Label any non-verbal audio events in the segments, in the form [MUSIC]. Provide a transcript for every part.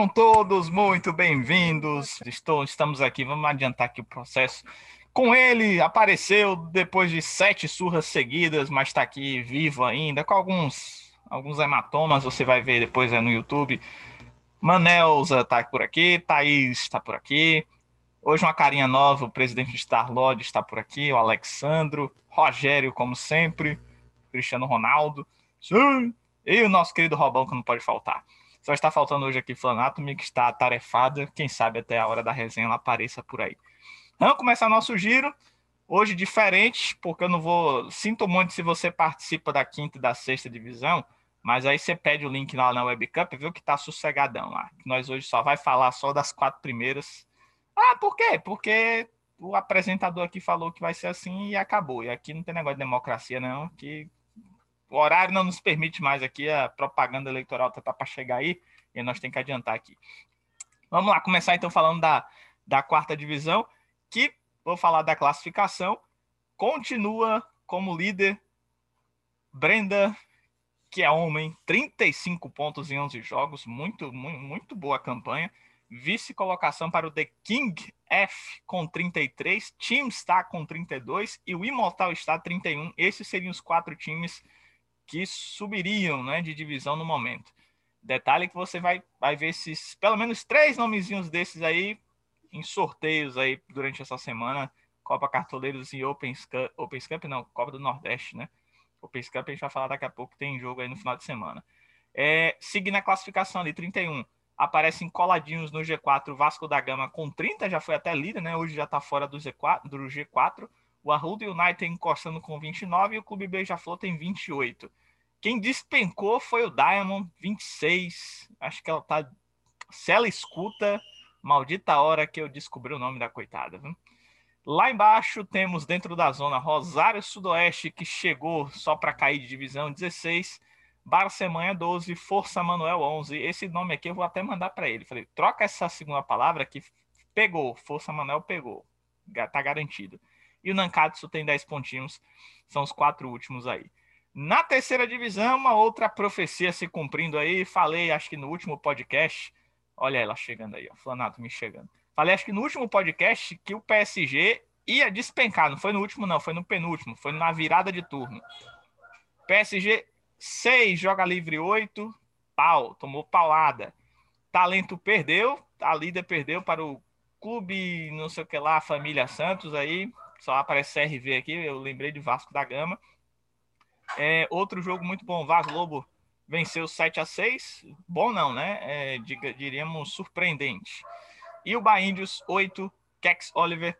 Sejam todos muito bem-vindos. Estou, estamos aqui, vamos adiantar aqui o processo. Com ele, apareceu depois de sete surras seguidas, mas está aqui vivo ainda, com alguns, alguns hematomas, você vai ver depois é, no YouTube. Manelza está por aqui, Thaís está por aqui. Hoje uma carinha nova, o presidente de Star-Lord está por aqui, o Alexandro, Rogério, como sempre, Cristiano Ronaldo, sim, e o nosso querido Robão, que não pode faltar. Só está faltando hoje aqui Flanatomy, que está atarefada. Quem sabe até a hora da resenha ela apareça por aí. Vamos começar nosso giro. Hoje diferente, porque eu não vou. Sinto muito se você participa da quinta e da sexta divisão, mas aí você pede o link lá na Webcup, viu que tá sossegadão lá. Nós hoje só vai falar só das quatro primeiras. Ah, por quê? Porque o apresentador aqui falou que vai ser assim e acabou. E aqui não tem negócio de democracia, não, que o horário não nos permite mais aqui, a propaganda eleitoral tá, tá para chegar aí, e nós temos que adiantar aqui. Vamos lá, começar então falando da, da quarta divisão, que vou falar da classificação. Continua como líder Brenda, que é homem, 35 pontos em 11 jogos, muito, muito, muito boa campanha. Vice-colocação para o The King F com 33, Team está com 32 e o Imortal está 31. Esses seriam os quatro times que subiriam né, de divisão no momento. Detalhe que você vai, vai ver esses, pelo menos três nomezinhos desses aí em sorteios aí durante essa semana. Copa Cartoleiros e Open Cup, Open Cup não, Copa do Nordeste, né? Open Cup a gente vai falar daqui a pouco, tem jogo aí no final de semana. É, seguindo a classificação ali, 31, aparecem coladinhos no G4 Vasco da Gama com 30, já foi até líder, né? Hoje já tá fora do, Z4, do G4. O Arruda United encostando com 29 e o Clube Beija-Flor tem 28. Quem despencou foi o Diamond, 26. Acho que ela tá. Se ela escuta, maldita hora que eu descobri o nome da coitada. Viu? Lá embaixo temos dentro da zona Rosário Sudoeste, que chegou só para cair de divisão 16. Barcemanha 12, Força Manuel 11. Esse nome aqui eu vou até mandar para ele. Falei, troca essa segunda palavra que pegou. Força Manuel pegou. Tá garantido. E o Nankatsu tem 10 pontinhos. São os quatro últimos aí. Na terceira divisão, uma outra profecia se cumprindo aí. Falei, acho que no último podcast. Olha ela chegando aí, ó. Flanato me chegando. Falei, acho que no último podcast, que o PSG ia despencar. Não foi no último, não. Foi no penúltimo. Foi na virada de turno. PSG 6, joga livre 8. Pau, tomou paulada. Talento perdeu. A líder perdeu para o clube, não sei o que lá, Família Santos aí. Só aparece CRV aqui. Eu lembrei de Vasco da Gama. É, outro jogo muito bom, Vaz Lobo venceu 7 a 6 Bom não, né? É, diríamos surpreendente. E o Baíndios 8, Kex Oliver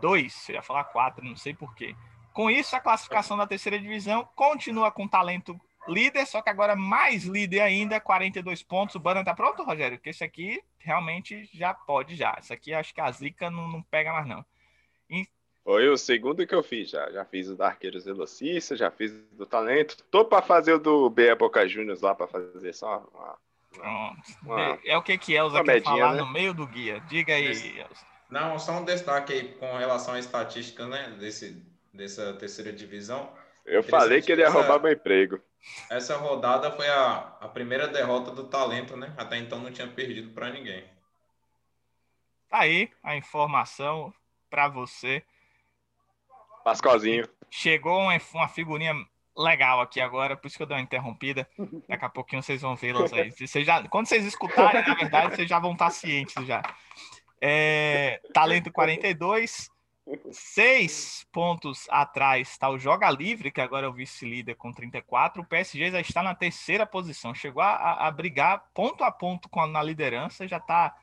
2. Eu ia falar 4, não sei porquê. Com isso, a classificação da terceira divisão continua com talento líder, só que agora mais líder ainda, 42 pontos. O Banner tá pronto, Rogério? Porque esse aqui realmente já pode já. Esse aqui acho que a zica não, não pega mais não. Foi o segundo que eu fiz já. Já fiz o da Arqueiros Velocista, já fiz do Talento. Tô para fazer o do BE Boca Juniors lá para fazer só uma, uma, uma, É o que que Elza quer falar né? no meio do guia. Diga aí, Elza. Não, só um destaque aí com relação à estatística, né, desse, dessa terceira divisão. Eu falei que ele ia essa, roubar meu emprego. Essa rodada foi a, a primeira derrota do talento, né? Até então não tinha perdido para ninguém. Tá aí a informação para você. Pascoalzinho. Chegou uma, uma figurinha legal aqui agora, por isso que eu dei uma interrompida. Daqui a pouquinho vocês vão vê-las aí. [LAUGHS] Vocês já, quando vocês escutarem, na verdade, vocês já vão estar cientes já. É, talento 42, seis pontos atrás está o Joga Livre, que agora é o vice-líder com 34. O PSG já está na terceira posição, chegou a, a brigar ponto a ponto com a, na liderança, já está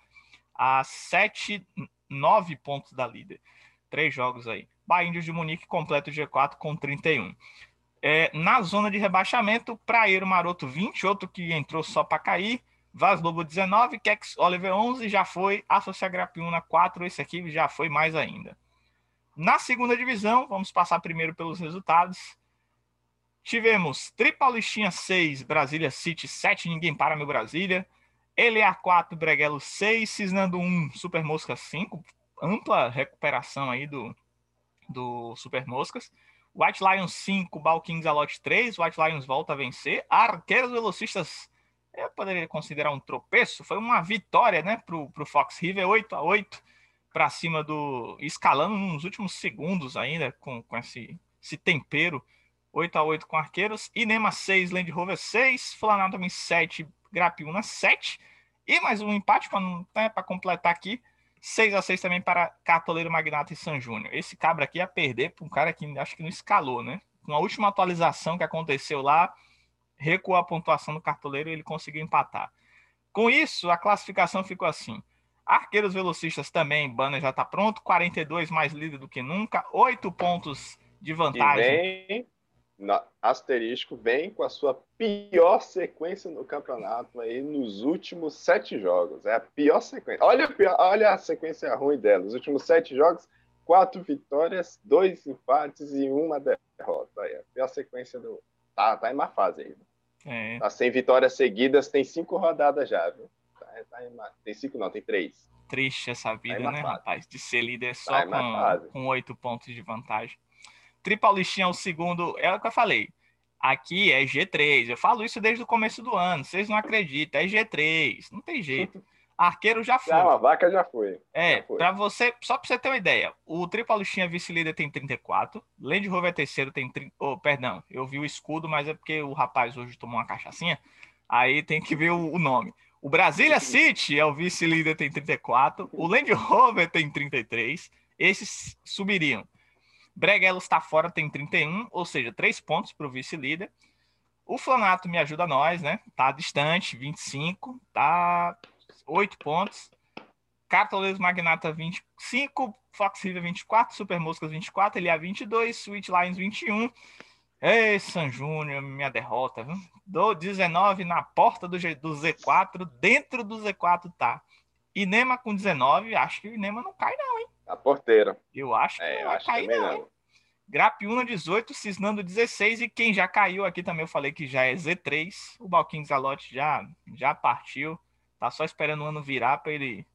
a 7, 9 pontos da líder. Três jogos aí. Bahia de Munique completa o G4 com 31. É, na zona de rebaixamento, Praeiro Maroto 20, outro que entrou só para cair. Vaz Lobo 19, Kex Oliver 11, já foi. Associa Grapiúna 4, esse aqui já foi mais ainda. Na segunda divisão, vamos passar primeiro pelos resultados. Tivemos Tripaulistinha 6, Brasília City 7, ninguém para meu Brasília. Elear 4, Breguelo 6, Cisnando 1, Super Mosca 5. Ampla recuperação aí do, do Super Moscas. White Lions 5, Balkings Alot 3. White Lions volta a vencer. Arqueiros Velocistas eu poderia considerar um tropeço, foi uma vitória, né, para o Fox River, 8 a 8 para cima do. escalando nos últimos segundos ainda, com, com esse, esse tempero. 8 a 8 com arqueiros. Inema 6, Land Rover 6, Flanatomy 7, Grapiuna 7. E mais um empate para né, completar aqui. 6 a 6 também para Cartoleiro Magnata e San Júnior. Esse cabra aqui ia perder para um cara que acho que não escalou, né? Na última atualização que aconteceu lá, recuou a pontuação do cartoleiro e ele conseguiu empatar. Com isso, a classificação ficou assim. Arqueiros Velocistas também, Banner já está pronto, 42 mais líder do que nunca, 8 pontos de vantagem. Na, asterisco, vem com a sua pior sequência no campeonato aí nos últimos sete jogos. É a pior sequência. Olha, a pior, olha a sequência ruim dela. Nos últimos sete jogos, quatro vitórias, dois empates e uma derrota. Aí, a pior sequência do. Tá, tá em má fase aí. É. Tá sem vitórias seguidas, tem cinco rodadas já, viu? Tá, tá em má... Tem cinco, não, tem três. Triste essa vida, tá né, fase. rapaz? De ser líder só tá com, com oito pontos de vantagem. Tripaulistinha é o segundo, é o que eu falei. Aqui é G3. Eu falo isso desde o começo do ano. Vocês não acreditam, é G3. Não tem jeito. Arqueiro já foi. Não, a vaca já foi. É, para você, só para você ter uma ideia, o Tripaluchinha vice-líder tem 34, Land Rover é terceiro tem 30, oh, perdão, eu vi o escudo, mas é porque o rapaz hoje tomou uma cachaçinha, aí tem que ver o, o nome. O Brasília City é o vice-líder tem 34, o Land Rover tem 33, esses subiriam. Breguelos está fora, tem 31, ou seja, 3 pontos para o vice-líder. O Flanato me ajuda nós, né? Tá distante, 25, tá 8 pontos. Cartoleiros Magnata 25, Fox River 24, Super Moscas 24, LA 22, Sweet Lions 21. Ei, San Júnior, minha derrota, viu? Do 19 na porta do, G, do Z4, dentro do Z4 tá. Inema com 19, acho que o Inema não cai não, hein? A porteira. Eu acho que é, não vai cair não, não. Grapiuna 18, Cisnando 16 e quem já caiu aqui também eu falei que já é Z3. O Balquinho Zalote já já partiu. Tá só esperando o ano virar para ele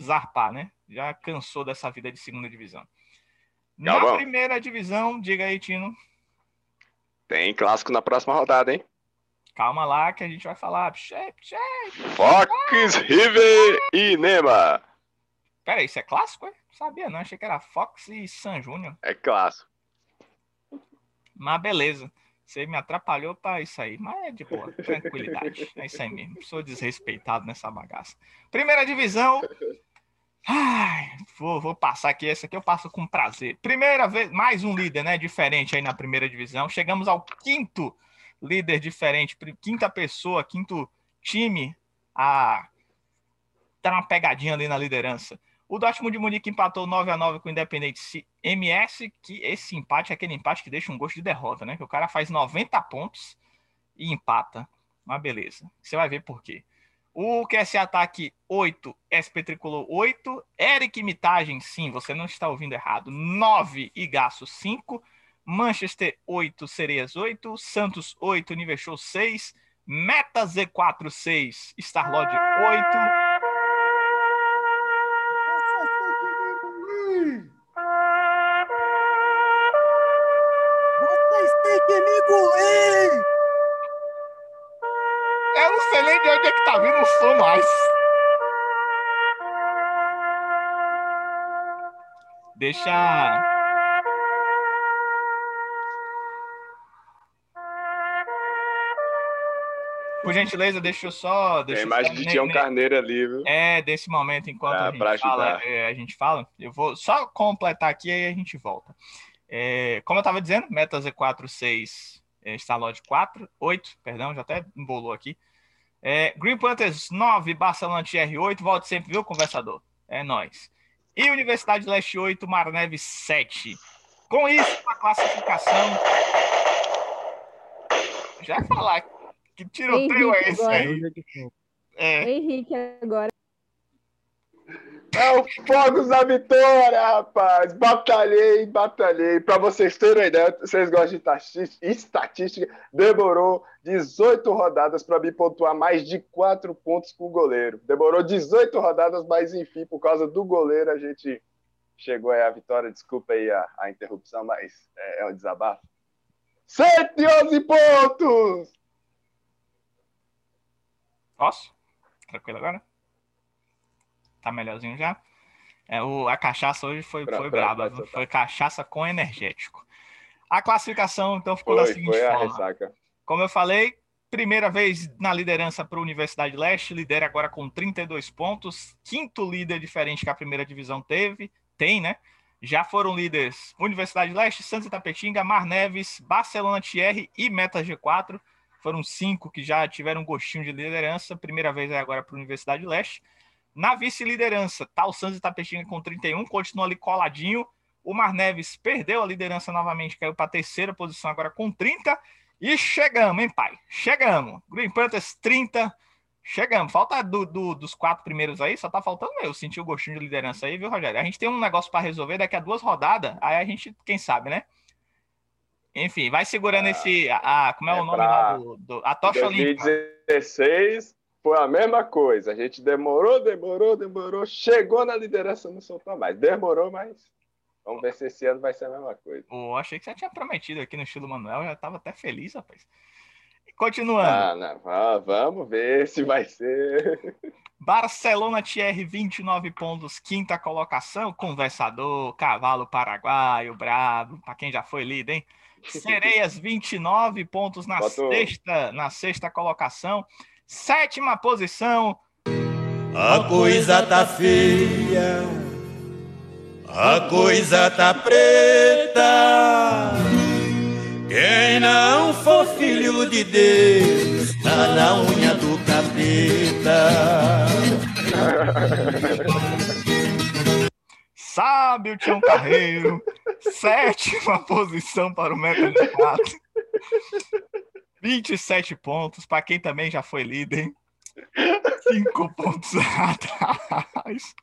zarpar, né? Já cansou dessa vida de segunda divisão. Na primeira divisão, diga aí, Tino. Tem clássico na próxima rodada, hein? Calma lá que a gente vai falar. Fox, River e Nema. Pera isso é clássico? É? Sabia não, achei que era Fox e San Júnior. É clássico. Mas beleza. Você me atrapalhou para isso aí, mas é de boa, tranquilidade. É isso aí mesmo. Sou desrespeitado nessa bagaça. Primeira divisão. Ai, vou, vou passar aqui. Essa aqui eu passo com prazer. Primeira vez, mais um líder, né? Diferente aí na primeira divisão. Chegamos ao quinto líder diferente, quinta pessoa, quinto time a dar uma pegadinha ali na liderança. O Dortmund de Munique empatou 9 a 9 com o Independente MS, que esse empate é aquele empate que deixa um gosto de derrota, né? Que o cara faz 90 pontos e empata. Mas beleza. Você vai ver por quê. O QS Ataque 8, SP Tricolor 8, Eric Mitagem, sim, você não está ouvindo errado, 9 e Gaço 5, Manchester 8, Sereias 8, Santos 8, Nível Show 6, Meta Z4 6, Starlord 8, que vindo o som mais. Deixa. Por gentileza, deixa eu só. Deixa Tem mais de Tião Carneiro ali, viu? É, desse momento, enquanto ah, a, gente fala, é, a gente fala, eu vou só completar aqui e aí a gente volta. É, como eu estava dizendo, Meta Z4, 6, é, Starlord 4, 8, perdão, já até embolou aqui. É, Green Panthers 9, Barcelona TR8, volte sempre, viu, conversador? É nós. E Universidade Leste 8, Mar Neves 7. Com isso, a classificação. Já falar que tiroteio é esse aí? É. Henrique agora. É o Fogos da Vitória, rapaz! Batalhei, batalhei. Para vocês terem uma ideia, vocês gostam de estatística, demorou 18 rodadas para me pontuar mais de 4 pontos com o goleiro. Demorou 18 rodadas, mas enfim, por causa do goleiro, a gente chegou aí à vitória. Desculpa aí a, a interrupção, mas é, é um desabafo. 111 pontos! Posso? Tranquilo agora? Tá melhorzinho já? É, o, a cachaça hoje foi, Pra- foi pra- braba. pra- Foi cachaça com energético. A classificação, então, ficou Foi, da seguinte forma. Como eu falei, primeira vez na liderança para a Universidade Leste, lidera agora com 32 pontos, quinto líder diferente que a primeira divisão teve, tem, né? Já foram líderes Universidade Leste, Santos Itapetinga, Mar Neves, Barcelona Thierry e Meta G4. Foram cinco que já tiveram um gostinho de liderança. Primeira vez é agora para a Universidade Leste. Na vice-liderança, tá o Santos Itapetinga com 31, continua ali coladinho. O Mar Neves perdeu a liderança novamente, caiu para a terceira posição agora com 30. E chegamos, hein, pai? Chegamos. Green Panthers 30. Chegamos. Falta do, do- dos quatro primeiros aí, só tá faltando eu. Senti o gostinho de liderança aí, viu, Rogério? A gente tem um negócio para resolver daqui a duas rodadas. Aí a gente, quem sabe, né? Enfim, vai segurando Ah, esse. A, a- como é, é o nome pra- lá do, do- A tocha olímpica. 2016 foi a mesma coisa. A gente demorou, demorou, demorou, chegou na liderança, não soltou mais. Demorou, mas vamos ver se esse ano vai ser a mesma coisa. Pô, achei que você tinha prometido aqui no estilo Manuel, já tava até feliz, rapaz. Continuando. Ah, não, va- vamos ver se vai ser. Barcelona TR 29 pontos, quinta colocação, conversador, cavalo paraguaio, brabo, para quem já foi líder, hein? [LAUGHS] Sereias 29 pontos na Bota o- sexta, na sexta colocação, sétima posição, A coisa tá feia, a coisa tá preta. Quem não for filho de Deus, tá na unha do capeta. sabe o Tião Carreiro, sétima posição para o Meta de 4. 27 pontos, para quem também já foi líder, hein? 5 [LAUGHS] pontos [LAUGHS] atrás.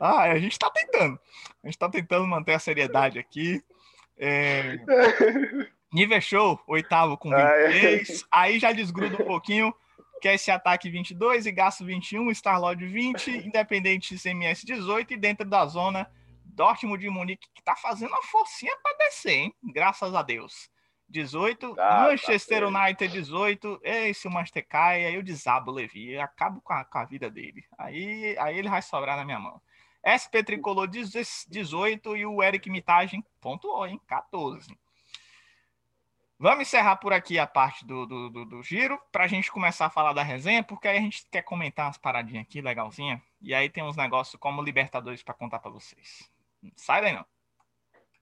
Ah, a gente tá tentando. A gente tá tentando manter a seriedade aqui. É... Nível show, oitavo com Ai, ai. 26. Aí já desgruda um pouquinho, que é esse ataque 22 e gasto 21, Starlord 20, Independente CMS 18 e dentro da zona Dortmund de Munique, que tá fazendo uma forcinha para descer, hein? Graças a Deus. 18, Tá, Manchester tá United 18, esse o Manchester cai, aí eu desabo o Levi, acabo com a, com a vida dele. Aí, aí ele vai sobrar na minha mão. SP Tricolor 18 e o Eric Mitagem pontuou, hein? 14. Vamos encerrar por aqui a parte do, do, do, do giro, para a gente começar a falar da resenha, porque aí a gente quer comentar umas paradinhas aqui, legalzinha. E aí tem uns negócios como Libertadores para contar para vocês. Sai daí não.